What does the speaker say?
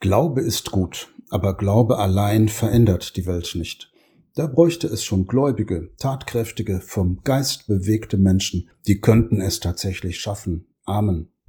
Glaube ist gut, aber Glaube allein verändert die Welt nicht. Da bräuchte es schon gläubige, tatkräftige, vom Geist bewegte Menschen, die könnten es tatsächlich schaffen. Amen.